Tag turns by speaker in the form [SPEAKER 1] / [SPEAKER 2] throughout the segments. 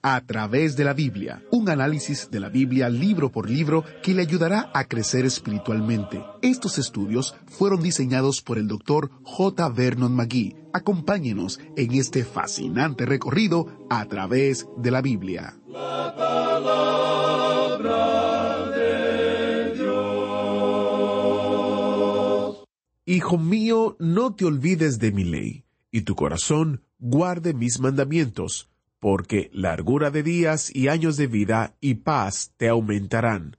[SPEAKER 1] A través de la Biblia, un análisis de la Biblia libro por libro que le ayudará a crecer espiritualmente. Estos estudios fueron diseñados por el Dr. J. Vernon McGee. Acompáñenos en este fascinante recorrido a través de la Biblia.
[SPEAKER 2] La palabra de Dios.
[SPEAKER 1] Hijo mío, no te olvides de mi ley, y tu corazón guarde mis mandamientos, porque largura de días y años de vida y paz te aumentarán.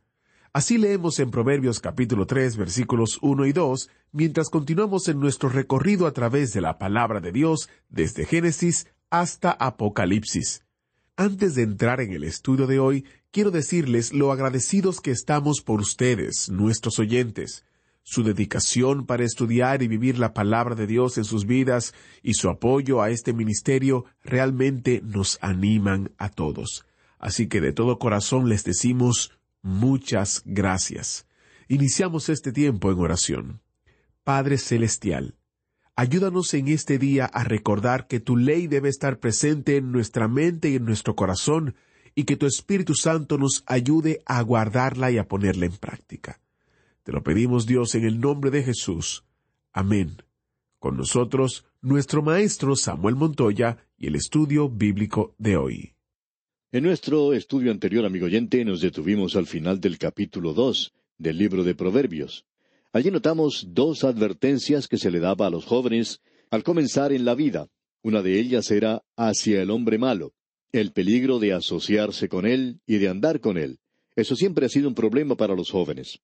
[SPEAKER 1] Así leemos en Proverbios capítulo 3 versículos 1 y 2, mientras continuamos en nuestro recorrido a través de la palabra de Dios desde Génesis hasta Apocalipsis. Antes de entrar en el estudio de hoy, quiero decirles lo agradecidos que estamos por ustedes, nuestros oyentes. Su dedicación para estudiar y vivir la palabra de Dios en sus vidas y su apoyo a este ministerio realmente nos animan a todos. Así que de todo corazón les decimos muchas gracias. Iniciamos este tiempo en oración. Padre Celestial, ayúdanos en este día a recordar que tu ley debe estar presente en nuestra mente y en nuestro corazón y que tu Espíritu Santo nos ayude a guardarla y a ponerla en práctica. Te lo pedimos Dios en el nombre de Jesús. Amén. Con nosotros, nuestro maestro Samuel Montoya y el estudio bíblico de hoy.
[SPEAKER 3] En nuestro estudio anterior, amigo oyente, nos detuvimos al final del capítulo dos del libro de Proverbios. Allí notamos dos advertencias que se le daba a los jóvenes al comenzar en la vida. Una de ellas era hacia el hombre malo, el peligro de asociarse con él y de andar con él. Eso siempre ha sido un problema para los jóvenes.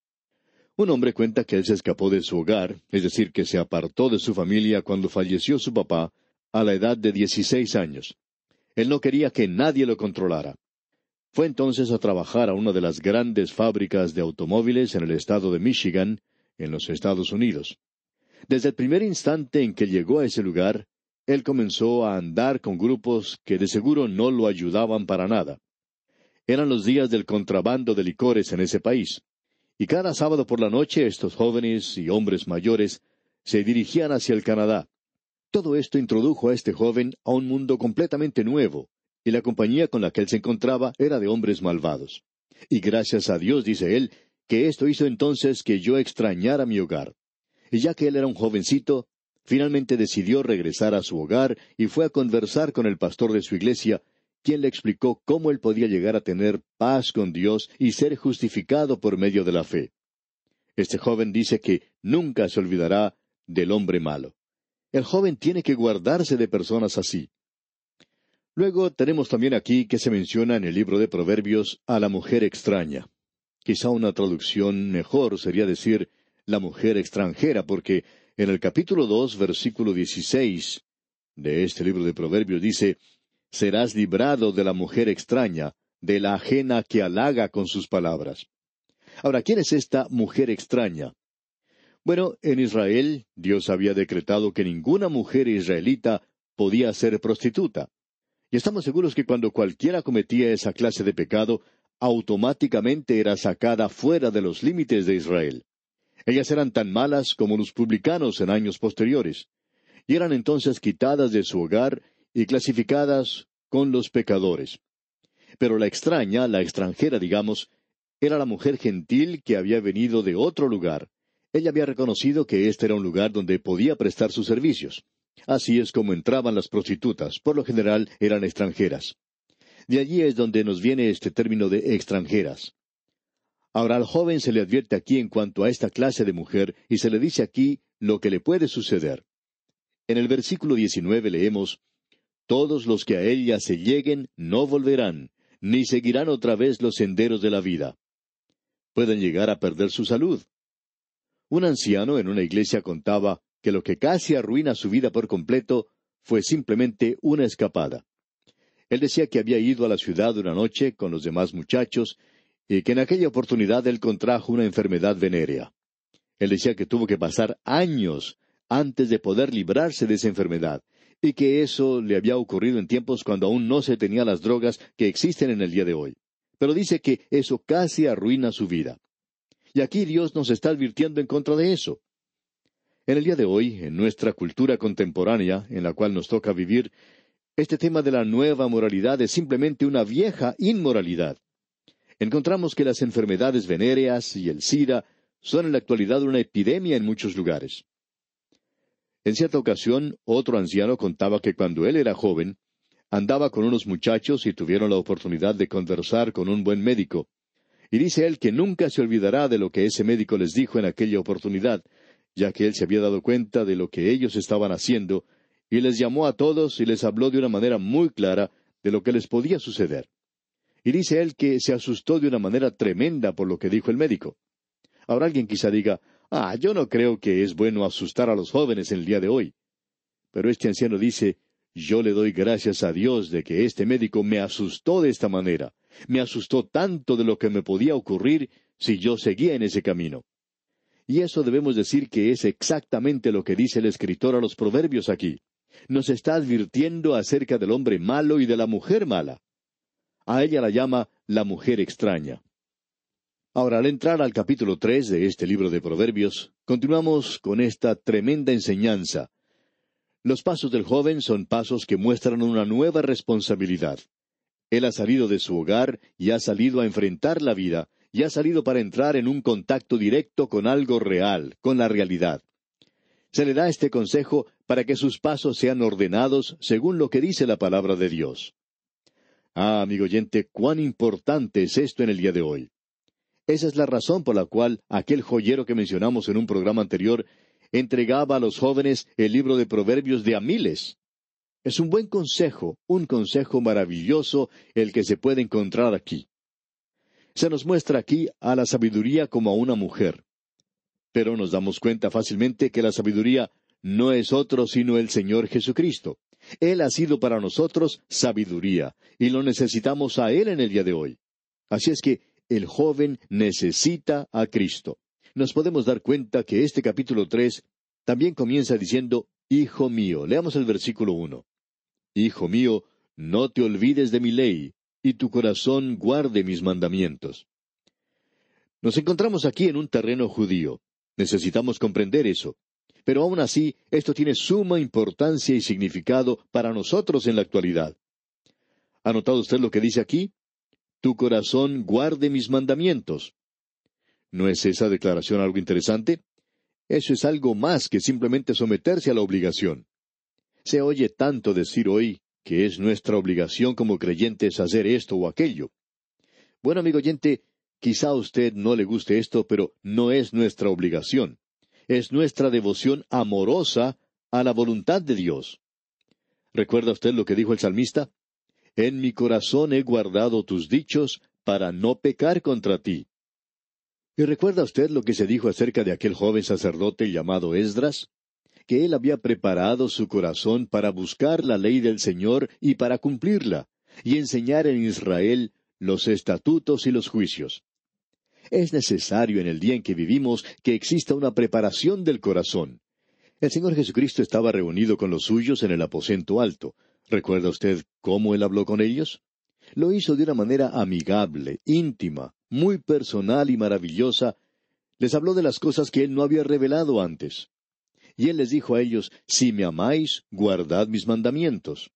[SPEAKER 3] Un hombre cuenta que él se escapó de su hogar, es decir, que se apartó de su familia cuando falleció su papá a la edad de dieciséis años. Él no quería que nadie lo controlara. Fue entonces a trabajar a una de las grandes fábricas de automóviles en el estado de Michigan, en los Estados Unidos. Desde el primer instante en que llegó a ese lugar, él comenzó a andar con grupos que de seguro no lo ayudaban para nada. Eran los días del contrabando de licores en ese país, y cada sábado por la noche estos jóvenes y hombres mayores se dirigían hacia el Canadá. Todo esto introdujo a este joven a un mundo completamente nuevo, y la compañía con la que él se encontraba era de hombres malvados. Y gracias a Dios, dice él, que esto hizo entonces que yo extrañara mi hogar. Y ya que él era un jovencito, finalmente decidió regresar a su hogar y fue a conversar con el pastor de su iglesia, quien le explicó cómo él podía llegar a tener paz con Dios y ser justificado por medio de la fe. Este joven dice que nunca se olvidará del hombre malo. El joven tiene que guardarse de personas así. Luego tenemos también aquí que se menciona en el libro de Proverbios a la mujer extraña. Quizá una traducción mejor sería decir la mujer extranjera, porque en el capítulo dos, versículo dieciséis de este libro de Proverbios dice Serás librado de la mujer extraña, de la ajena que halaga con sus palabras. Ahora, ¿quién es esta mujer extraña? Bueno, en Israel Dios había decretado que ninguna mujer israelita podía ser prostituta. Y estamos seguros que cuando cualquiera cometía esa clase de pecado, automáticamente era sacada fuera de los límites de Israel. Ellas eran tan malas como los publicanos en años posteriores, y eran entonces quitadas de su hogar y clasificadas con los pecadores. Pero la extraña, la extranjera, digamos, Era la mujer gentil que había venido de otro lugar. Ella había reconocido que este era un lugar donde podía prestar sus servicios. Así es como entraban las prostitutas. Por lo general eran extranjeras. De allí es donde nos viene este término de extranjeras. Ahora al joven se le advierte aquí en cuanto a esta clase de mujer y se le dice aquí lo que le puede suceder. En el versículo 19 leemos, Todos los que a ella se lleguen no volverán, ni seguirán otra vez los senderos de la vida. Pueden llegar a perder su salud. Un anciano en una iglesia contaba que lo que casi arruina su vida por completo fue simplemente una escapada. Él decía que había ido a la ciudad una noche con los demás muchachos y que en aquella oportunidad él contrajo una enfermedad venérea. Él decía que tuvo que pasar años antes de poder librarse de esa enfermedad, y que eso le había ocurrido en tiempos cuando aún no se tenía las drogas que existen en el día de hoy. Pero dice que eso casi arruina su vida. Y aquí Dios nos está advirtiendo en contra de eso. En el día de hoy, en nuestra cultura contemporánea, en la cual nos toca vivir, este tema de la nueva moralidad es simplemente una vieja inmoralidad. Encontramos que las enfermedades venéreas y el SIDA son en la actualidad una epidemia en muchos lugares. En cierta ocasión, otro anciano contaba que cuando él era joven, andaba con unos muchachos y tuvieron la oportunidad de conversar con un buen médico. Y dice él que nunca se olvidará de lo que ese médico les dijo en aquella oportunidad, ya que él se había dado cuenta de lo que ellos estaban haciendo y les llamó a todos y les habló de una manera muy clara de lo que les podía suceder. Y dice él que se asustó de una manera tremenda por lo que dijo el médico. Ahora alguien quizá diga, ah, yo no creo que es bueno asustar a los jóvenes en el día de hoy. Pero este anciano dice, yo le doy gracias a Dios de que este médico me asustó de esta manera, me asustó tanto de lo que me podía ocurrir si yo seguía en ese camino. Y eso debemos decir que es exactamente lo que dice el escritor a los proverbios aquí nos está advirtiendo acerca del hombre malo y de la mujer mala. A ella la llama la mujer extraña. Ahora, al entrar al capítulo tres de este libro de Proverbios, continuamos con esta tremenda enseñanza. Los pasos del joven son pasos que muestran una nueva responsabilidad. Él ha salido de su hogar y ha salido a enfrentar la vida, y ha salido para entrar en un contacto directo con algo real, con la realidad. Se le da este consejo para que sus pasos sean ordenados según lo que dice la palabra de Dios. Ah, amigo oyente, cuán importante es esto en el día de hoy. Esa es la razón por la cual aquel joyero que mencionamos en un programa anterior entregaba a los jóvenes el libro de Proverbios de a miles. Es un buen consejo, un consejo maravilloso el que se puede encontrar aquí. Se nos muestra aquí a la sabiduría como a una mujer. Pero nos damos cuenta fácilmente que la sabiduría no es otro sino el Señor Jesucristo. Él ha sido para nosotros sabiduría, y lo necesitamos a Él en el día de hoy. Así es que el joven necesita a Cristo. Nos podemos dar cuenta que este capítulo tres también comienza diciendo, Hijo mío, leamos el versículo uno. Hijo mío, no te olvides de mi ley, y tu corazón guarde mis mandamientos. Nos encontramos aquí en un terreno judío. Necesitamos comprender eso. Pero aún así, esto tiene suma importancia y significado para nosotros en la actualidad. ¿Ha notado usted lo que dice aquí? Tu corazón guarde mis mandamientos. ¿No es esa declaración algo interesante? Eso es algo más que simplemente someterse a la obligación. Se oye tanto decir hoy que es nuestra obligación como creyentes hacer esto o aquello. Bueno, amigo oyente, Quizá a usted no le guste esto, pero no es nuestra obligación. Es nuestra devoción amorosa a la voluntad de Dios. ¿Recuerda usted lo que dijo el salmista? En mi corazón he guardado tus dichos para no pecar contra ti. ¿Y recuerda usted lo que se dijo acerca de aquel joven sacerdote llamado Esdras? Que él había preparado su corazón para buscar la ley del Señor y para cumplirla, y enseñar en Israel los estatutos y los juicios. Es necesario en el día en que vivimos que exista una preparación del corazón. El Señor Jesucristo estaba reunido con los suyos en el aposento alto. ¿Recuerda usted cómo él habló con ellos? Lo hizo de una manera amigable, íntima, muy personal y maravillosa. Les habló de las cosas que él no había revelado antes. Y él les dijo a ellos, Si me amáis, guardad mis mandamientos.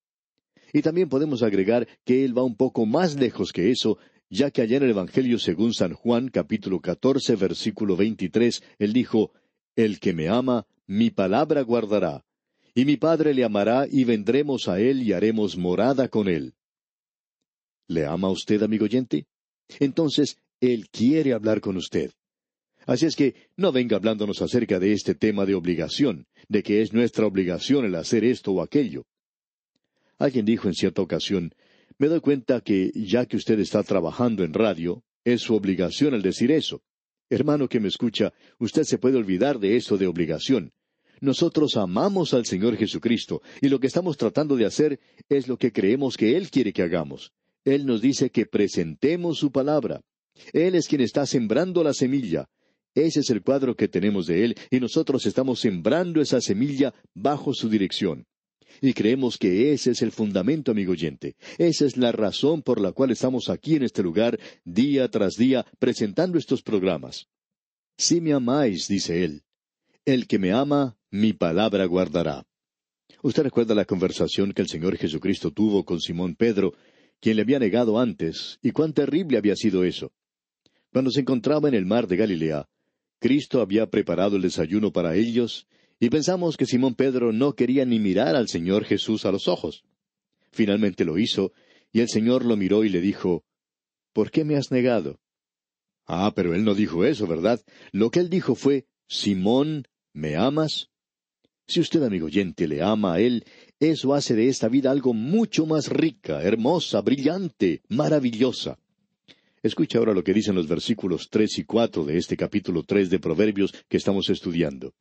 [SPEAKER 3] Y también podemos agregar que él va un poco más lejos que eso, ya que allá en el Evangelio según San Juan capítulo 14 versículo 23, él dijo, El que me ama, mi palabra guardará, y mi Padre le amará y vendremos a él y haremos morada con él. ¿Le ama usted, amigo oyente? Entonces, Él quiere hablar con usted. Así es que no venga hablándonos acerca de este tema de obligación, de que es nuestra obligación el hacer esto o aquello. Alguien dijo en cierta ocasión, me doy cuenta que ya que usted está trabajando en radio, es su obligación el decir eso. Hermano que me escucha, usted se puede olvidar de eso de obligación. Nosotros amamos al Señor Jesucristo y lo que estamos tratando de hacer es lo que creemos que Él quiere que hagamos. Él nos dice que presentemos su palabra. Él es quien está sembrando la semilla. Ese es el cuadro que tenemos de Él y nosotros estamos sembrando esa semilla bajo su dirección. Y creemos que ese es el fundamento, amigo oyente. Esa es la razón por la cual estamos aquí en este lugar, día tras día, presentando estos programas. Si me amáis, dice él, el que me ama, mi palabra guardará. Usted recuerda la conversación que el Señor Jesucristo tuvo con Simón Pedro, quien le había negado antes, y cuán terrible había sido eso. Cuando se encontraba en el mar de Galilea, Cristo había preparado el desayuno para ellos, y pensamos que Simón Pedro no quería ni mirar al Señor Jesús a los ojos. Finalmente lo hizo, y el Señor lo miró y le dijo, ¿Por qué me has negado? Ah, pero él no dijo eso, ¿verdad? Lo que él dijo fue, Simón, ¿me amas? Si usted, amigo oyente, le ama a él, eso hace de esta vida algo mucho más rica, hermosa, brillante, maravillosa. Escucha ahora lo que dicen los versículos tres y cuatro de este capítulo tres de Proverbios que estamos estudiando.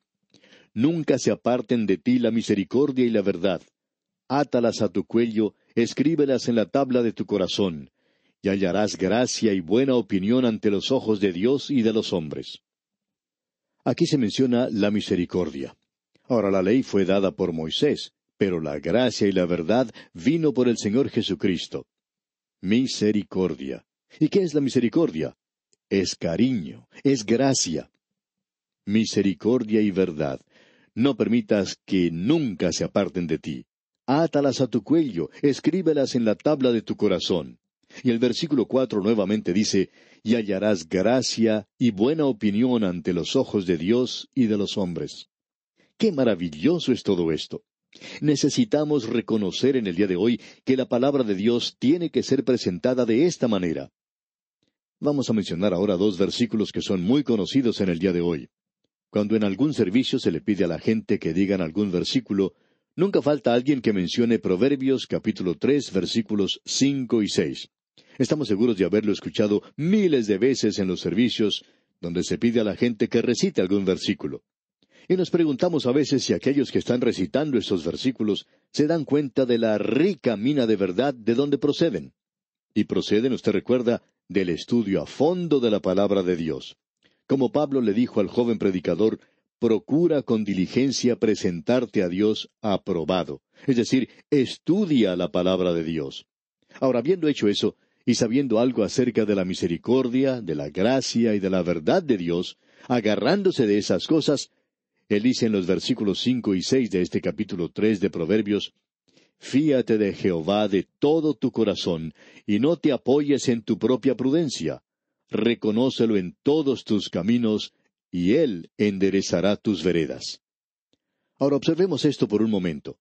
[SPEAKER 3] Nunca se aparten de ti la misericordia y la verdad. Átalas a tu cuello, escríbelas en la tabla de tu corazón, y hallarás gracia y buena opinión ante los ojos de Dios y de los hombres. Aquí se menciona la misericordia. Ahora la ley fue dada por Moisés, pero la gracia y la verdad vino por el Señor Jesucristo. Misericordia. ¿Y qué es la misericordia? Es cariño, es gracia. Misericordia y verdad. No permitas que nunca se aparten de ti. Átalas a tu cuello, escríbelas en la tabla de tu corazón. Y el versículo cuatro nuevamente dice, y hallarás gracia y buena opinión ante los ojos de Dios y de los hombres. Qué maravilloso es todo esto. Necesitamos reconocer en el día de hoy que la palabra de Dios tiene que ser presentada de esta manera. Vamos a mencionar ahora dos versículos que son muy conocidos en el día de hoy. Cuando en algún servicio se le pide a la gente que digan algún versículo, nunca falta alguien que mencione Proverbios capítulo tres versículos cinco y seis. Estamos seguros de haberlo escuchado miles de veces en los servicios donde se pide a la gente que recite algún versículo. Y nos preguntamos a veces si aquellos que están recitando estos versículos se dan cuenta de la rica mina de verdad de donde proceden. Y proceden, usted recuerda, del estudio a fondo de la palabra de Dios. Como Pablo le dijo al joven predicador, procura con diligencia presentarte a Dios aprobado. Es decir, estudia la palabra de Dios. Ahora, habiendo hecho eso, y sabiendo algo acerca de la misericordia, de la gracia y de la verdad de Dios, agarrándose de esas cosas, él dice en los versículos cinco y seis de este capítulo tres de Proverbios, Fíate de Jehová de todo tu corazón, y no te apoyes en tu propia prudencia reconócelo en todos tus caminos, y Él enderezará tus veredas. Ahora observemos esto por un momento.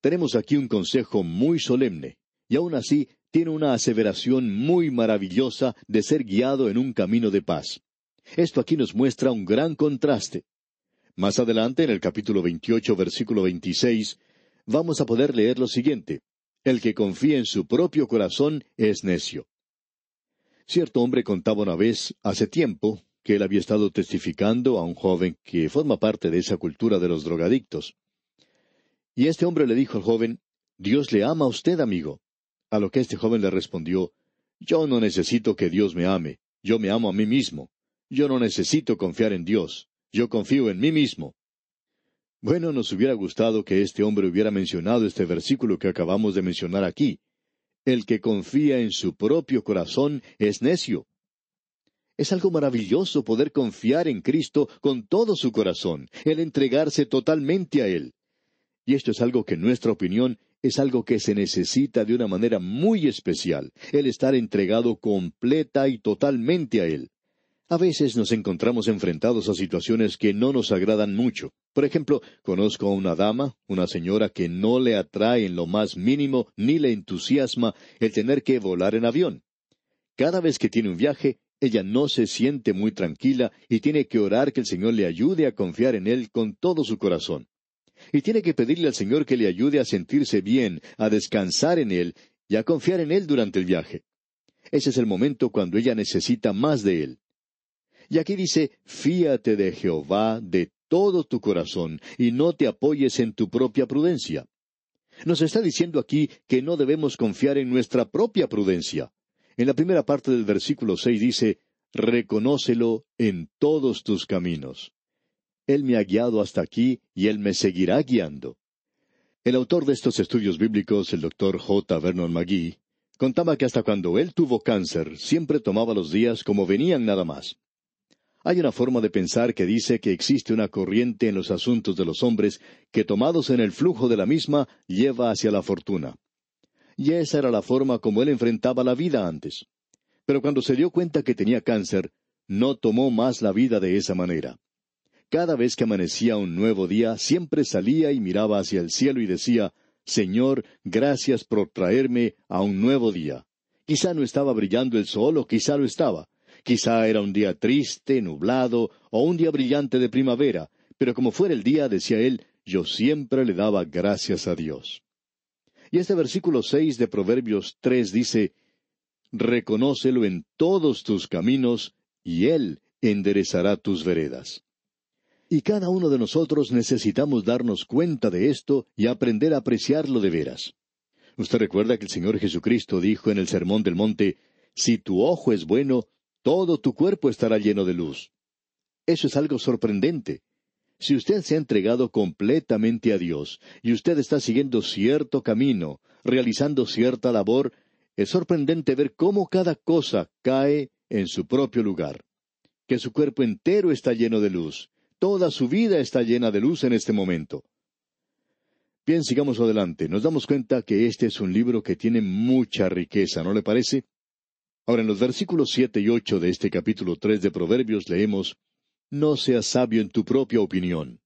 [SPEAKER 3] Tenemos aquí un consejo muy solemne, y aun así tiene una aseveración muy maravillosa de ser guiado en un camino de paz. Esto aquí nos muestra un gran contraste. Más adelante, en el capítulo 28, versículo 26, vamos a poder leer lo siguiente. El que confía en su propio corazón es necio. Cierto hombre contaba una vez, hace tiempo, que él había estado testificando a un joven que forma parte de esa cultura de los drogadictos. Y este hombre le dijo al joven, Dios le ama a usted, amigo. A lo que este joven le respondió, Yo no necesito que Dios me ame, yo me amo a mí mismo. Yo no necesito confiar en Dios, yo confío en mí mismo. Bueno, nos hubiera gustado que este hombre hubiera mencionado este versículo que acabamos de mencionar aquí, el que confía en su propio corazón es necio. Es algo maravilloso poder confiar en Cristo con todo su corazón, el entregarse totalmente a Él. Y esto es algo que en nuestra opinión es algo que se necesita de una manera muy especial, el estar entregado completa y totalmente a Él. A veces nos encontramos enfrentados a situaciones que no nos agradan mucho. Por ejemplo, conozco a una dama, una señora que no le atrae en lo más mínimo ni le entusiasma el tener que volar en avión. Cada vez que tiene un viaje, ella no se siente muy tranquila y tiene que orar que el Señor le ayude a confiar en Él con todo su corazón. Y tiene que pedirle al Señor que le ayude a sentirse bien, a descansar en Él y a confiar en Él durante el viaje. Ese es el momento cuando ella necesita más de Él. Y aquí dice, fíate de Jehová de todo tu corazón y no te apoyes en tu propia prudencia. Nos está diciendo aquí que no debemos confiar en nuestra propia prudencia. En la primera parte del versículo seis dice, Reconócelo en todos tus caminos. Él me ha guiado hasta aquí y Él me seguirá guiando. El autor de estos estudios bíblicos, el doctor J. Vernon McGee, contaba que hasta cuando él tuvo cáncer siempre tomaba los días como venían nada más. Hay una forma de pensar que dice que existe una corriente en los asuntos de los hombres que tomados en el flujo de la misma lleva hacia la fortuna y esa era la forma como él enfrentaba la vida antes. Pero cuando se dio cuenta que tenía cáncer, no tomó más la vida de esa manera. Cada vez que amanecía un nuevo día, siempre salía y miraba hacia el cielo y decía, Señor, gracias por traerme a un nuevo día. Quizá no estaba brillando el sol o quizá lo estaba. Quizá era un día triste, nublado, o un día brillante de primavera, pero como fuera el día, decía él, yo siempre le daba gracias a Dios. Y este versículo seis de Proverbios tres dice, Reconócelo en todos tus caminos, y Él enderezará tus veredas. Y cada uno de nosotros necesitamos darnos cuenta de esto y aprender a apreciarlo de veras. Usted recuerda que el Señor Jesucristo dijo en el Sermón del Monte, Si tu ojo es bueno, todo tu cuerpo estará lleno de luz. Eso es algo sorprendente. Si usted se ha entregado completamente a Dios y usted está siguiendo cierto camino, realizando cierta labor, es sorprendente ver cómo cada cosa cae en su propio lugar. Que su cuerpo entero está lleno de luz. Toda su vida está llena de luz en este momento. Bien, sigamos adelante. Nos damos cuenta que este es un libro que tiene mucha riqueza, ¿no le parece? Ahora, en los versículos siete y ocho de este capítulo tres de Proverbios leemos no seas sabio en tu propia opinión.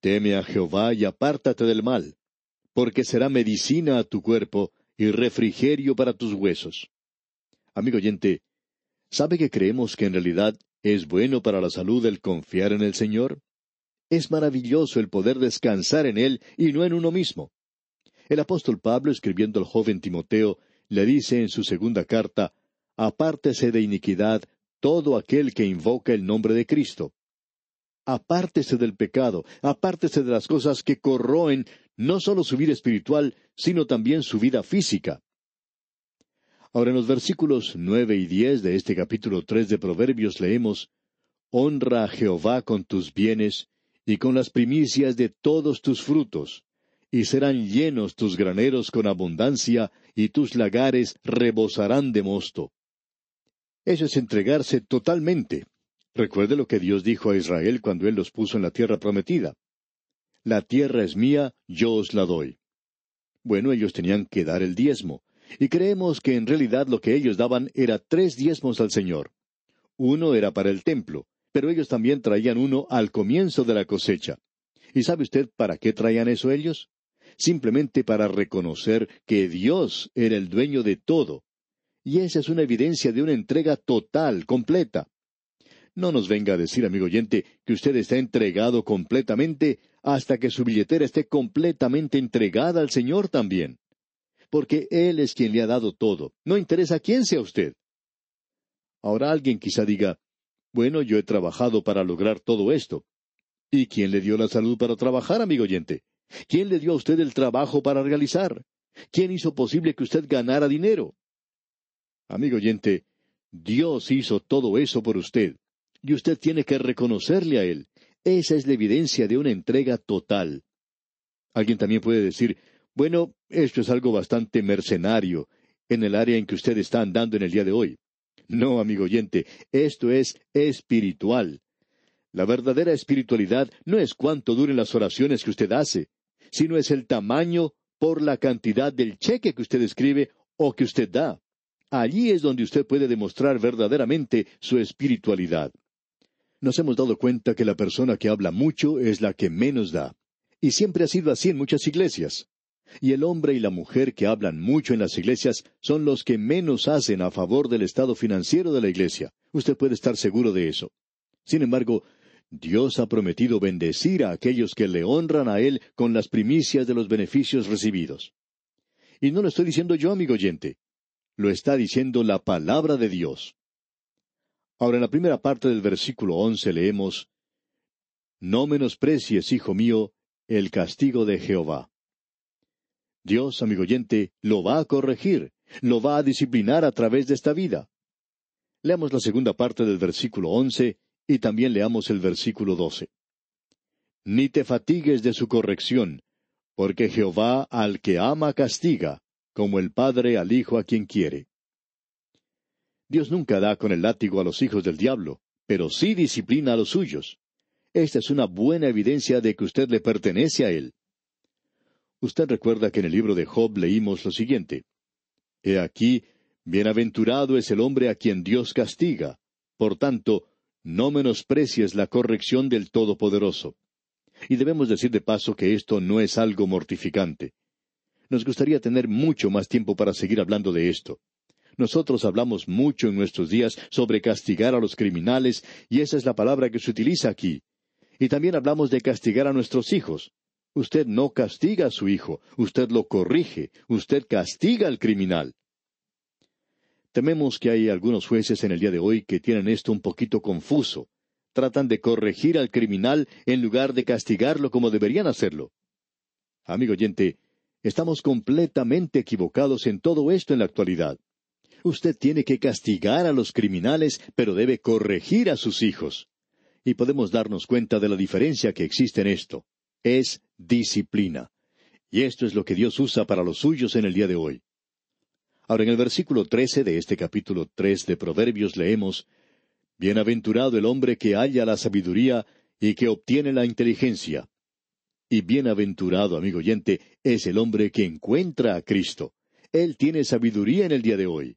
[SPEAKER 3] Teme a Jehová y apártate del mal, porque será medicina a tu cuerpo y refrigerio para tus huesos. Amigo oyente, ¿sabe que creemos que en realidad es bueno para la salud el confiar en el Señor? Es maravilloso el poder descansar en Él y no en uno mismo. El apóstol Pablo, escribiendo al joven Timoteo, le dice en su segunda carta, Apártese de iniquidad todo aquel que invoca el nombre de Cristo apártese del pecado, apártese de las cosas que corroen no solo su vida espiritual, sino también su vida física. Ahora en los versículos nueve y diez de este capítulo tres de Proverbios leemos Honra a Jehová con tus bienes y con las primicias de todos tus frutos, y serán llenos tus graneros con abundancia, y tus lagares rebosarán de mosto. Eso es entregarse totalmente, Recuerde lo que Dios dijo a Israel cuando Él los puso en la tierra prometida. La tierra es mía, yo os la doy. Bueno, ellos tenían que dar el diezmo, y creemos que en realidad lo que ellos daban era tres diezmos al Señor. Uno era para el templo, pero ellos también traían uno al comienzo de la cosecha. ¿Y sabe usted para qué traían eso ellos? Simplemente para reconocer que Dios era el dueño de todo. Y esa es una evidencia de una entrega total, completa. No nos venga a decir, amigo oyente, que usted está entregado completamente hasta que su billetera esté completamente entregada al Señor también. Porque Él es quien le ha dado todo. No interesa quién sea usted. Ahora alguien quizá diga, bueno, yo he trabajado para lograr todo esto. ¿Y quién le dio la salud para trabajar, amigo oyente? ¿Quién le dio a usted el trabajo para realizar? ¿Quién hizo posible que usted ganara dinero? Amigo oyente, Dios hizo todo eso por usted y usted tiene que reconocerle a Él. Esa es la evidencia de una entrega total. Alguien también puede decir, bueno, esto es algo bastante mercenario en el área en que usted está andando en el día de hoy. No, amigo oyente, esto es espiritual. La verdadera espiritualidad no es cuánto duren las oraciones que usted hace, sino es el tamaño por la cantidad del cheque que usted escribe o que usted da. Allí es donde usted puede demostrar verdaderamente su espiritualidad. Nos hemos dado cuenta que la persona que habla mucho es la que menos da. Y siempre ha sido así en muchas iglesias. Y el hombre y la mujer que hablan mucho en las iglesias son los que menos hacen a favor del estado financiero de la iglesia. Usted puede estar seguro de eso. Sin embargo, Dios ha prometido bendecir a aquellos que le honran a Él con las primicias de los beneficios recibidos. Y no lo estoy diciendo yo, amigo oyente. Lo está diciendo la palabra de Dios. Ahora, en la primera parte del versículo once leemos No menosprecies, hijo mío, el castigo de Jehová. Dios, amigo oyente, lo va a corregir, lo va a disciplinar a través de esta vida. Leamos la segunda parte del versículo once y también leamos el versículo doce. Ni te fatigues de su corrección, porque Jehová al que ama castiga, como el Padre al Hijo a quien quiere. Dios nunca da con el látigo a los hijos del diablo, pero sí disciplina a los suyos. Esta es una buena evidencia de que usted le pertenece a Él. Usted recuerda que en el libro de Job leímos lo siguiente. He aquí, bienaventurado es el hombre a quien Dios castiga. Por tanto, no menosprecies la corrección del Todopoderoso. Y debemos decir de paso que esto no es algo mortificante. Nos gustaría tener mucho más tiempo para seguir hablando de esto. Nosotros hablamos mucho en nuestros días sobre castigar a los criminales, y esa es la palabra que se utiliza aquí. Y también hablamos de castigar a nuestros hijos. Usted no castiga a su hijo, usted lo corrige, usted castiga al criminal. Tememos que hay algunos jueces en el día de hoy que tienen esto un poquito confuso. Tratan de corregir al criminal en lugar de castigarlo como deberían hacerlo. Amigo oyente, estamos completamente equivocados en todo esto en la actualidad. Usted tiene que castigar a los criminales, pero debe corregir a sus hijos. Y podemos darnos cuenta de la diferencia que existe en esto es disciplina. Y esto es lo que Dios usa para los suyos en el día de hoy. Ahora en el versículo trece de este capítulo tres de Proverbios leemos Bienaventurado el hombre que halla la sabiduría y que obtiene la inteligencia. Y bienaventurado, amigo oyente, es el hombre que encuentra a Cristo. Él tiene sabiduría en el día de hoy.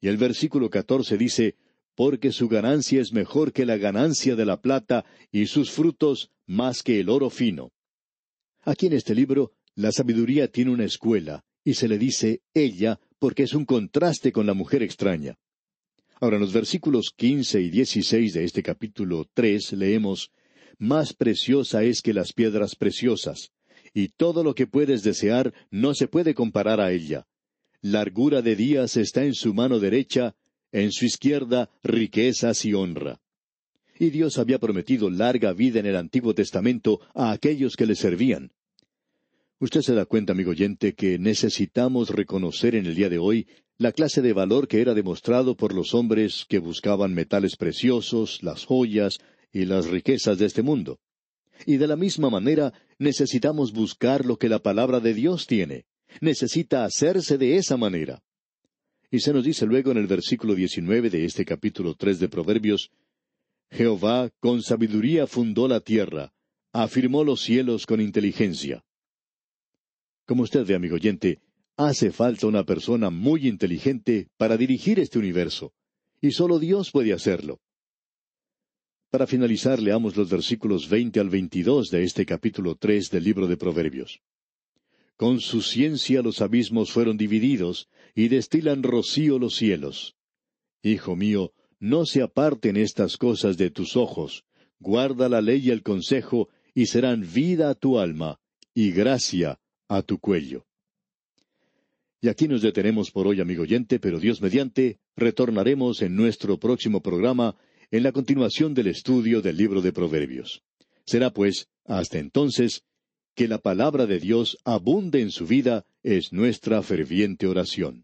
[SPEAKER 3] Y el versículo catorce dice porque su ganancia es mejor que la ganancia de la plata y sus frutos más que el oro fino. Aquí en este libro, la sabiduría tiene una escuela, y se le dice ella porque es un contraste con la mujer extraña. Ahora en los versículos quince y dieciséis de este capítulo tres leemos Más preciosa es que las piedras preciosas, y todo lo que puedes desear no se puede comparar a ella. Largura de días está en su mano derecha, en su izquierda riquezas y honra. Y Dios había prometido larga vida en el Antiguo Testamento a aquellos que le servían. Usted se da cuenta, amigo oyente, que necesitamos reconocer en el día de hoy la clase de valor que era demostrado por los hombres que buscaban metales preciosos, las joyas y las riquezas de este mundo. Y de la misma manera necesitamos buscar lo que la palabra de Dios tiene. Necesita hacerse de esa manera. Y se nos dice luego en el versículo diecinueve de este capítulo tres de Proverbios, Jehová con sabiduría fundó la tierra, afirmó los cielos con inteligencia. Como usted ve, amigo oyente, hace falta una persona muy inteligente para dirigir este universo, y solo Dios puede hacerlo. Para finalizar, leamos los versículos veinte al veintidós de este capítulo tres del libro de Proverbios. Con su ciencia los abismos fueron divididos, y destilan rocío los cielos. Hijo mío, no se aparten estas cosas de tus ojos, guarda la ley y el consejo, y serán vida a tu alma, y gracia a tu cuello. Y aquí nos detenemos por hoy, amigo oyente, pero Dios mediante, retornaremos en nuestro próximo programa en la continuación del estudio del libro de Proverbios. Será pues, hasta entonces, que la palabra de Dios abunde en su vida es nuestra ferviente oración.